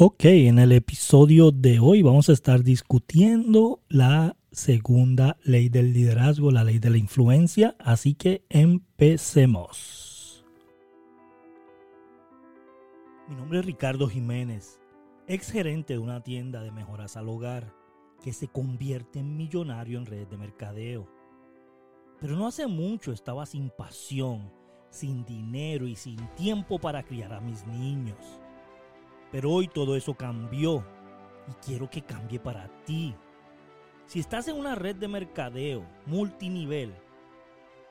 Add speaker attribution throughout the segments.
Speaker 1: Ok, en el episodio de hoy vamos a estar discutiendo la segunda ley del liderazgo, la ley de la influencia, así que empecemos. Mi nombre es Ricardo Jiménez, ex gerente de una tienda de mejoras al hogar que se convierte en millonario en redes de mercadeo. Pero no hace mucho estaba sin pasión, sin dinero y sin tiempo para criar a mis niños. Pero hoy todo eso cambió y quiero que cambie para ti. Si estás en una red de mercadeo multinivel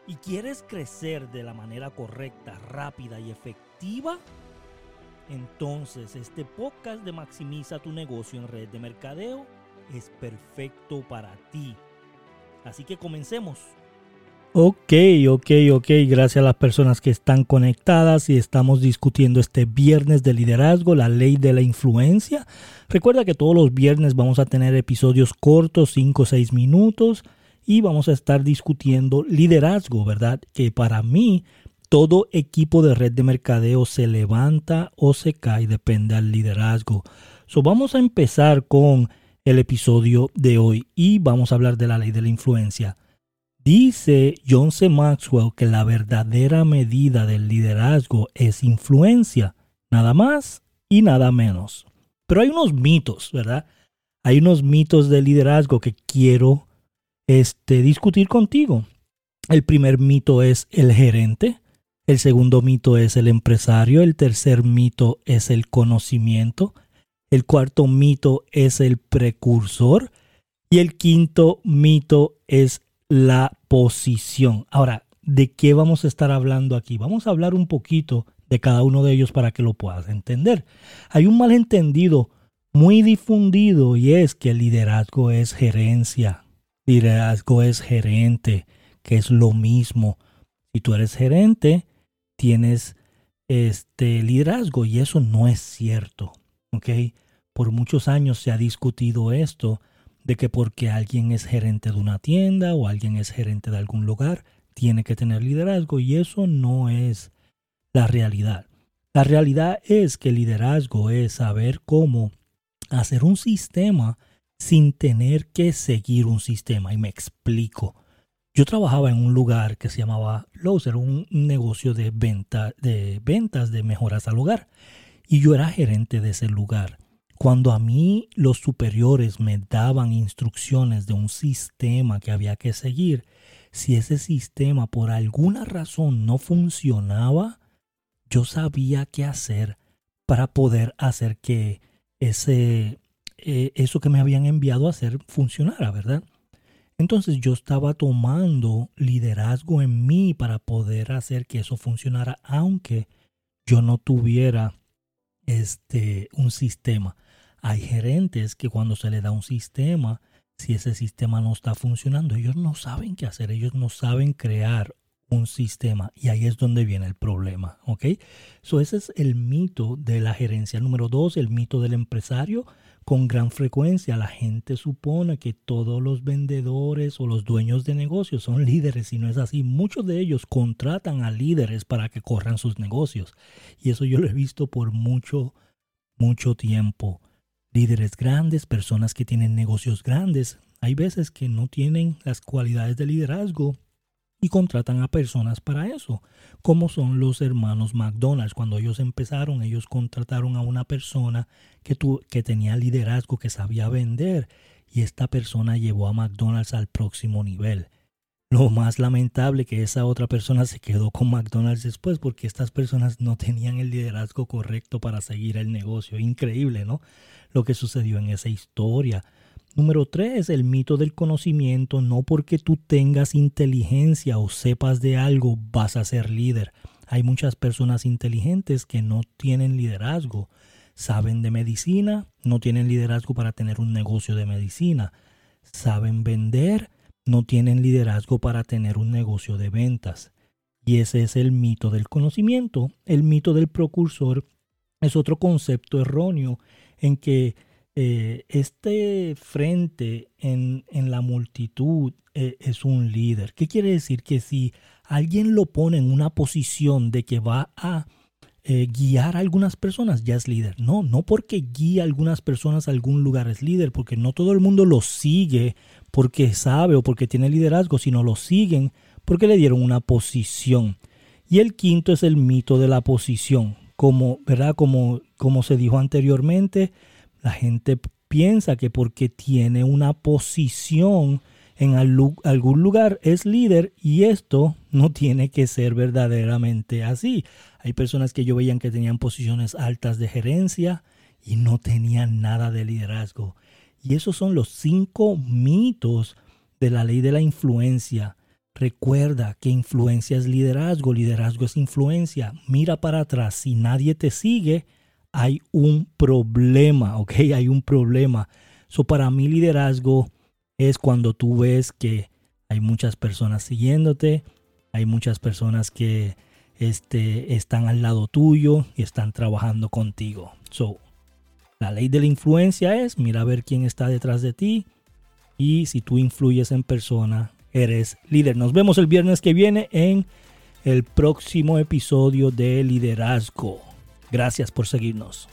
Speaker 1: y quieres crecer de la manera correcta, rápida y efectiva, entonces este podcast de Maximiza tu negocio en red de mercadeo es perfecto para ti. Así que comencemos. Ok, ok, ok. Gracias a las personas que están conectadas y estamos discutiendo este viernes de liderazgo, la ley de la influencia. Recuerda que todos los viernes vamos a tener episodios cortos, 5 o 6 minutos, y vamos a estar discutiendo liderazgo, ¿verdad? Que para mí todo equipo de red de mercadeo se levanta o se cae, depende del liderazgo. So, vamos a empezar con el episodio de hoy y vamos a hablar de la ley de la influencia. Dice John C. Maxwell que la verdadera medida del liderazgo es influencia, nada más y nada menos. Pero hay unos mitos, ¿verdad? Hay unos mitos de liderazgo que quiero este, discutir contigo. El primer mito es el gerente, el segundo mito es el empresario, el tercer mito es el conocimiento, el cuarto mito es el precursor y el quinto mito es la posición. Ahora, ¿de qué vamos a estar hablando aquí? Vamos a hablar un poquito de cada uno de ellos para que lo puedas entender. Hay un malentendido muy difundido y es que el liderazgo es gerencia. Liderazgo es gerente, que es lo mismo. Si tú eres gerente, tienes este liderazgo y eso no es cierto. ¿ok? Por muchos años se ha discutido esto de que porque alguien es gerente de una tienda o alguien es gerente de algún lugar, tiene que tener liderazgo y eso no es la realidad. La realidad es que liderazgo es saber cómo hacer un sistema sin tener que seguir un sistema. Y me explico. Yo trabajaba en un lugar que se llamaba Lowe's, era un negocio de, venta, de ventas de mejoras al hogar. Y yo era gerente de ese lugar. Cuando a mí los superiores me daban instrucciones de un sistema que había que seguir, si ese sistema por alguna razón no funcionaba, yo sabía qué hacer para poder hacer que ese, eh, eso que me habían enviado a hacer funcionara, ¿verdad? Entonces yo estaba tomando liderazgo en mí para poder hacer que eso funcionara, aunque yo no tuviera este, un sistema. Hay gerentes que cuando se le da un sistema, si ese sistema no está funcionando, ellos no saben qué hacer, ellos no saben crear un sistema y ahí es donde viene el problema, ¿ok? So ese es el mito de la gerencia. Número dos, el mito del empresario. Con gran frecuencia la gente supone que todos los vendedores o los dueños de negocios son líderes y no es así. Muchos de ellos contratan a líderes para que corran sus negocios y eso yo lo he visto por mucho, mucho tiempo líderes grandes, personas que tienen negocios grandes, hay veces que no tienen las cualidades de liderazgo y contratan a personas para eso, como son los hermanos McDonald's. Cuando ellos empezaron, ellos contrataron a una persona que, que tenía liderazgo, que sabía vender, y esta persona llevó a McDonald's al próximo nivel. Lo más lamentable que esa otra persona se quedó con McDonald's después porque estas personas no tenían el liderazgo correcto para seguir el negocio. Increíble, ¿no? Lo que sucedió en esa historia. Número tres, el mito del conocimiento. No porque tú tengas inteligencia o sepas de algo vas a ser líder. Hay muchas personas inteligentes que no tienen liderazgo. Saben de medicina, no tienen liderazgo para tener un negocio de medicina. Saben vender, no tienen liderazgo para tener un negocio de ventas. Y ese es el mito del conocimiento. El mito del precursor es otro concepto erróneo en que eh, este frente en, la multitud eh, es un líder. ¿Qué quiere decir? Que si alguien lo pone en una posición de que va a eh, guiar a algunas personas ya es líder. No, no porque guía a algunas personas a algún lugar es líder, porque no todo el mundo lo sigue porque sabe o porque tiene liderazgo, sino lo siguen porque le dieron una posición. Y el quinto es el mito de la posición. Como, ¿verdad? Como, como se dijo anteriormente, la gente piensa que porque tiene una posición en algún lugar es líder y esto no tiene que ser verdaderamente así. Hay personas que yo veían que tenían posiciones altas de gerencia y no tenían nada de liderazgo. Y esos son los cinco mitos de la ley de la influencia. Recuerda que influencia es liderazgo, liderazgo es influencia. Mira para atrás, si nadie te sigue, hay un problema, ¿ok? Hay un problema. So, para mí liderazgo es cuando tú ves que hay muchas personas siguiéndote, hay muchas personas que este, están al lado tuyo y están trabajando contigo. So, la ley de la influencia es mira a ver quién está detrás de ti y si tú influyes en persona, eres líder. Nos vemos el viernes que viene en el próximo episodio de Liderazgo. Gracias por seguirnos.